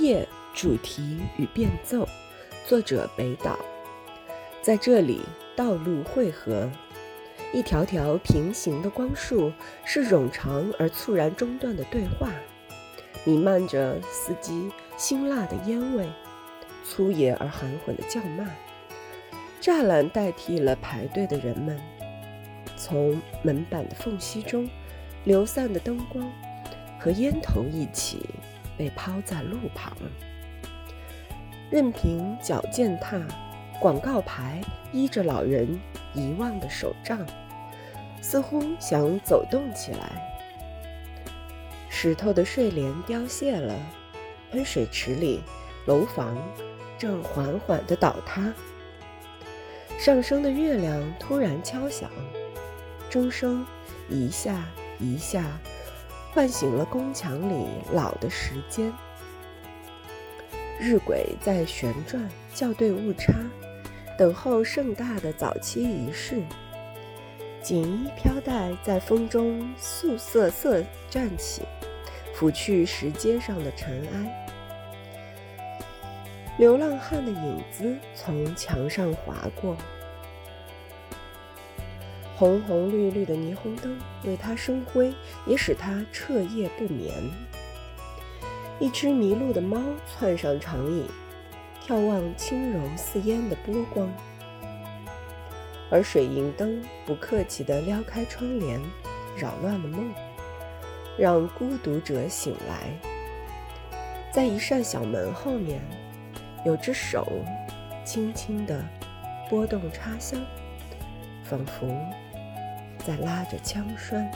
夜主题与变奏，作者北岛。在这里，道路汇合，一条条平行的光束是冗长而猝然中断的对话，弥漫着司机辛辣的烟味，粗野而含混的叫骂。栅栏代替了排队的人们，从门板的缝隙中流散的灯光和烟头一起被抛在路旁。任凭脚践踏，广告牌依着老人遗忘的手杖，似乎想走动起来。石头的睡莲凋谢了，喷水池里楼房正缓缓地倒塌。上升的月亮突然敲响，钟声一下一下，唤醒了宫墙里老的时间。日晷在旋转，校对误差，等候盛大的早期仪式。锦衣飘带在风中素瑟瑟站起，拂去石阶上的尘埃。流浪汉的影子从墙上划过，红红绿绿的霓虹灯为他生辉，也使他彻夜不眠。一只迷路的猫窜上长椅，眺望轻柔似烟的波光，而水银灯不客气地撩开窗帘，扰乱了梦，让孤独者醒来。在一扇小门后面。有只手轻轻地拨动插销，仿佛在拉着枪栓。